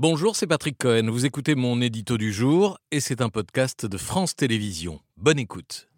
Bonjour, c'est Patrick Cohen. Vous écoutez mon édito du jour et c'est un podcast de France Télévisions. Bonne écoute.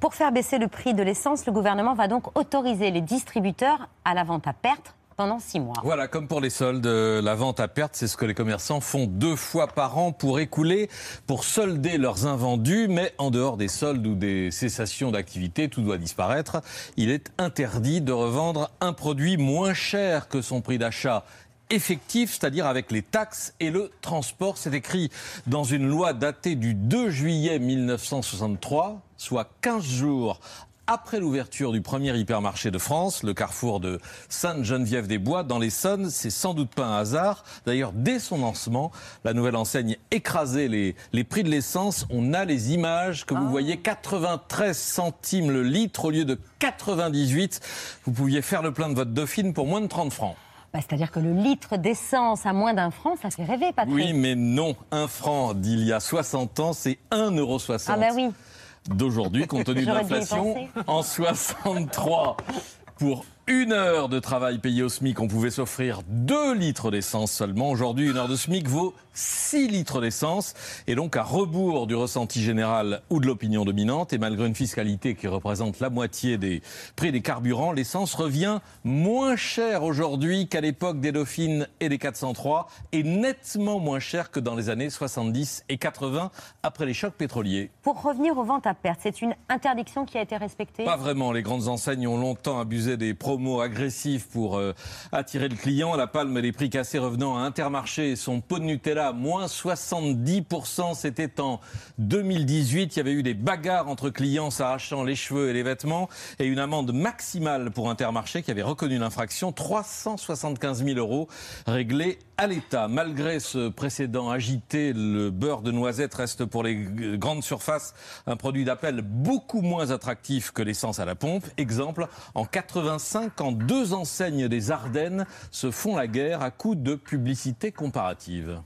Pour faire baisser le prix de l'essence, le gouvernement va donc autoriser les distributeurs à la vente à perte pendant six mois. Voilà, comme pour les soldes, la vente à perte, c'est ce que les commerçants font deux fois par an pour écouler, pour solder leurs invendus, mais en dehors des soldes ou des cessations d'activité, tout doit disparaître. Il est interdit de revendre un produit moins cher que son prix d'achat effectif, c'est-à-dire avec les taxes et le transport. C'est écrit dans une loi datée du 2 juillet 1963, soit 15 jours après l'ouverture du premier hypermarché de France, le carrefour de Sainte-Geneviève-des-Bois, dans l'Essonne, c'est sans doute pas un hasard. D'ailleurs, dès son lancement, la nouvelle enseigne écrasait les, les prix de l'essence. On a les images que vous ah. voyez, 93 centimes le litre au lieu de 98. Vous pouviez faire le plein de votre Dauphine pour moins de 30 francs. Bah, c'est-à-dire que le litre d'essence à moins d'un franc, ça fait rêver, Patrick. Oui, mais non. Un franc d'il y a 60 ans, c'est 1,60 euro. Ah ben oui d'aujourd'hui, compte tenu de l'inflation. En 63, pour une heure de travail payé au SMIC, on pouvait s'offrir 2 litres d'essence seulement. Aujourd'hui, une heure de SMIC vaut 6 litres d'essence. Et donc, à rebours du ressenti général ou de l'opinion dominante, et malgré une fiscalité qui représente la moitié des prix des carburants, l'essence revient moins cher aujourd'hui qu'à l'époque des Dauphines et des 403, et nettement moins cher que dans les années 70 et 80, après les chocs pétroliers. Pour revenir aux ventes à perte, c'est une interdiction qui a été respectée Pas vraiment. Les grandes enseignes ont longtemps abusé des mots agressif pour euh, attirer le client. La palme des prix cassés revenant à Intermarché son pot de Nutella, moins 70%. C'était en 2018. Il y avait eu des bagarres entre clients s'arrachant les cheveux et les vêtements et une amende maximale pour Intermarché qui avait reconnu l'infraction, 375 000 euros réglés à l'État. Malgré ce précédent agité, le beurre de noisette reste pour les grandes surfaces un produit d'appel beaucoup moins attractif que l'essence à la pompe. Exemple, en 85, quand deux enseignes des Ardennes se font la guerre à coups de publicité comparative.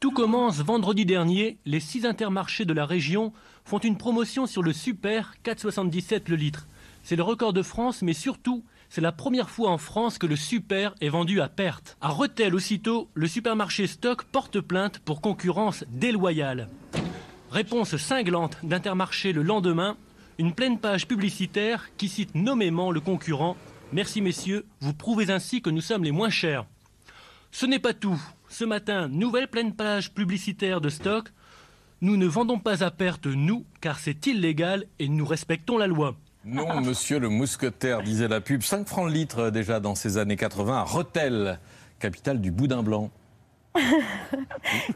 Tout commence vendredi dernier. Les six intermarchés de la région font une promotion sur le Super 4,77 le litre. C'est le record de France, mais surtout, c'est la première fois en France que le super est vendu à perte. À Rethel aussitôt, le supermarché Stock porte plainte pour concurrence déloyale. Réponse cinglante d'Intermarché le lendemain, une pleine page publicitaire qui cite nommément le concurrent. Merci messieurs, vous prouvez ainsi que nous sommes les moins chers. Ce n'est pas tout. Ce matin, nouvelle pleine page publicitaire de stock. Nous ne vendons pas à perte, nous, car c'est illégal et nous respectons la loi. Non, monsieur le mousquetaire, disait la pub. 5 francs le litre déjà dans ces années 80 à Rotel, capitale du boudin blanc.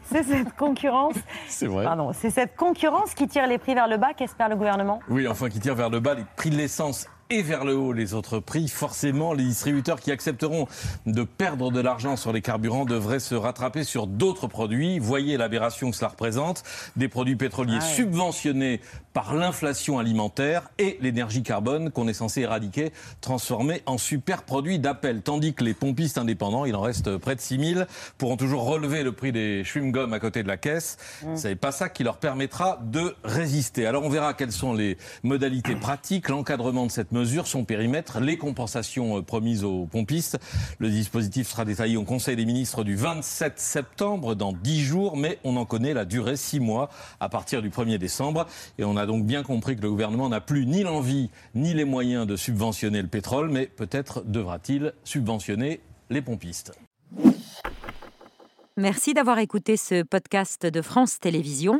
c'est cette concurrence. C'est vrai. Pardon, c'est cette concurrence qui tire les prix vers le bas qu'espère le gouvernement? Oui, enfin qui tire vers le bas les prix de l'essence et vers le haut les autres prix. Forcément, les distributeurs qui accepteront de perdre de l'argent sur les carburants devraient se rattraper sur d'autres produits. Voyez l'aberration que cela représente. Des produits pétroliers ah subventionnés par l'inflation alimentaire et l'énergie carbone qu'on est censé éradiquer, transformée en super produit d'appel. Tandis que les pompistes indépendants, il en reste près de 6000, pourront toujours relever le prix des chewing-gums à côté de la caisse. Mm. Ce n'est pas ça qui leur permettra de résister. Alors on verra quelles sont les modalités pratiques, l'encadrement de cette mesure, son périmètre, les compensations euh, promises aux pompistes. Le dispositif sera détaillé au Conseil des ministres du 27 septembre, dans 10 jours, mais on en connaît la durée, 6 mois, à partir du 1er décembre. Et on a donc bien compris que le gouvernement n'a plus ni l'envie ni les moyens de subventionner le pétrole, mais peut-être devra-t-il subventionner les pompistes. Merci d'avoir écouté ce podcast de France Télévisions.